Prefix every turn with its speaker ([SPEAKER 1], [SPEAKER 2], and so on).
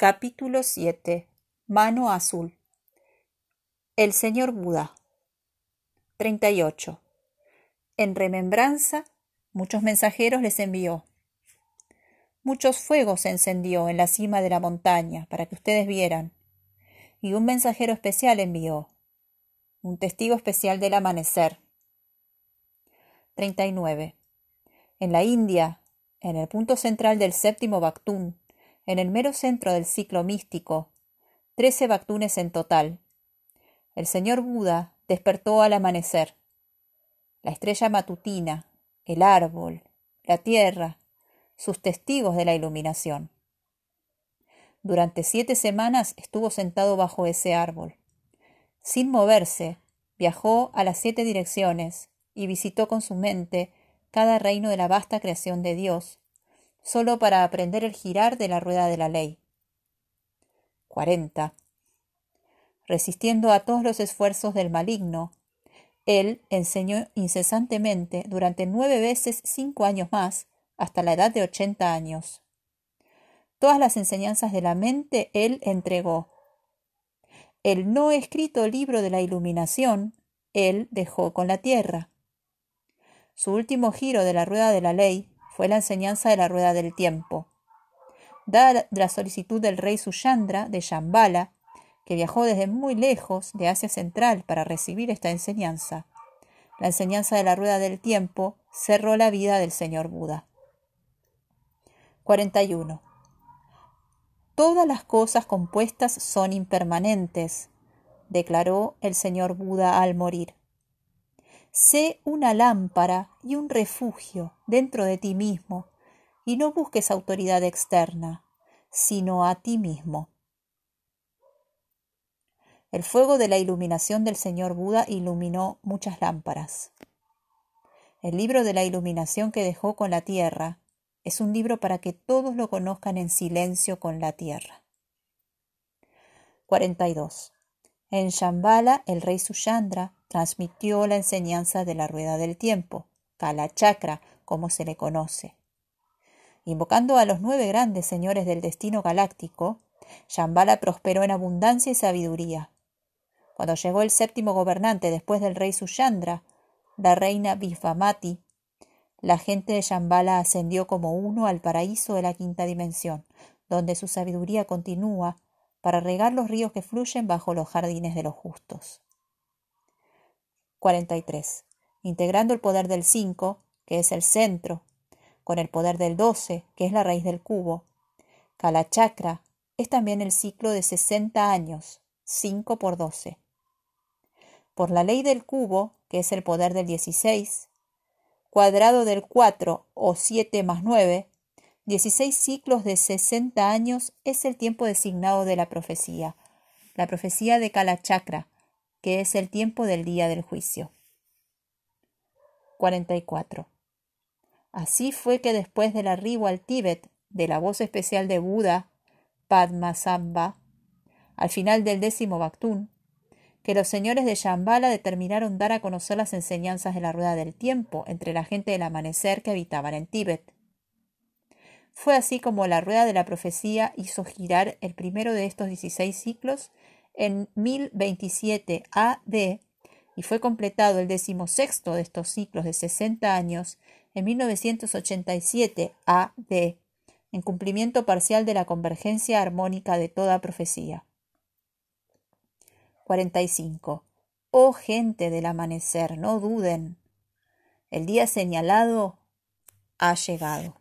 [SPEAKER 1] Capítulo 7 Mano Azul El señor Buda 38 En remembranza, muchos mensajeros les envió. Muchos fuegos se encendió en la cima de la montaña para que ustedes vieran. Y un mensajero especial envió, un testigo especial del amanecer. 39. En la India, en el punto central del séptimo Bactún, en el mero centro del ciclo místico, trece Bactunes en total. El señor Buda despertó al amanecer. La estrella matutina, el árbol, la tierra, sus testigos de la iluminación. Durante siete semanas estuvo sentado bajo ese árbol. Sin moverse, viajó a las siete direcciones y visitó con su mente cada reino de la vasta creación de Dios, solo para aprender el girar de la rueda de la ley. 40. Resistiendo a todos los esfuerzos del maligno, él enseñó incesantemente durante nueve veces cinco años más, hasta la edad de ochenta años. Todas las enseñanzas de la mente él entregó. El no escrito libro de la iluminación él dejó con la tierra. Su último giro de la rueda de la ley fue la enseñanza de la rueda del tiempo. Dada la solicitud del rey Suyandra de Shambhala, que viajó desde muy lejos de Asia Central para recibir esta enseñanza, la enseñanza de la rueda del tiempo cerró la vida del señor Buda. 41. Todas las cosas compuestas son impermanentes, declaró el señor Buda al morir. Sé una lámpara y un refugio dentro de ti mismo, y no busques autoridad externa, sino a ti mismo. El fuego de la iluminación del señor Buda iluminó muchas lámparas. El libro de la iluminación que dejó con la tierra es un libro para que todos lo conozcan en silencio con la tierra. 42. En Shambhala, el rey Suyandra transmitió la enseñanza de la rueda del tiempo, Kala Chakra, como se le conoce. Invocando a los nueve grandes señores del destino galáctico, Shambhala prosperó en abundancia y sabiduría. Cuando llegó el séptimo gobernante después del rey Suyandra, la reina Vifamati, la gente de Shambhala ascendió como uno al paraíso de la quinta dimensión, donde su sabiduría continúa para regar los ríos que fluyen bajo los jardines de los justos. 43. Integrando el poder del 5, que es el centro, con el poder del 12, que es la raíz del cubo. Kalachakra es también el ciclo de 60 años, 5 por 12. Por la ley del cubo, que es el poder del 16, cuadrado del 4 o 7 más 9, 16 ciclos de 60 años es el tiempo designado de la profecía, la profecía de Kalachakra, que es el tiempo del día del juicio. 44. Así fue que después del arribo al Tíbet de la voz especial de Buda, Padmasambha, al final del décimo Bactún, que los señores de Shambhala determinaron dar a conocer las enseñanzas de la rueda del tiempo entre la gente del amanecer que habitaban en Tíbet. Fue así como la rueda de la profecía hizo girar el primero de estos 16 ciclos en 1027 AD y fue completado el decimosexto de estos ciclos de 60 años en 1987 AD, en cumplimiento parcial de la convergencia armónica de toda profecía. 45. Oh gente del amanecer, no duden. El día señalado ha llegado.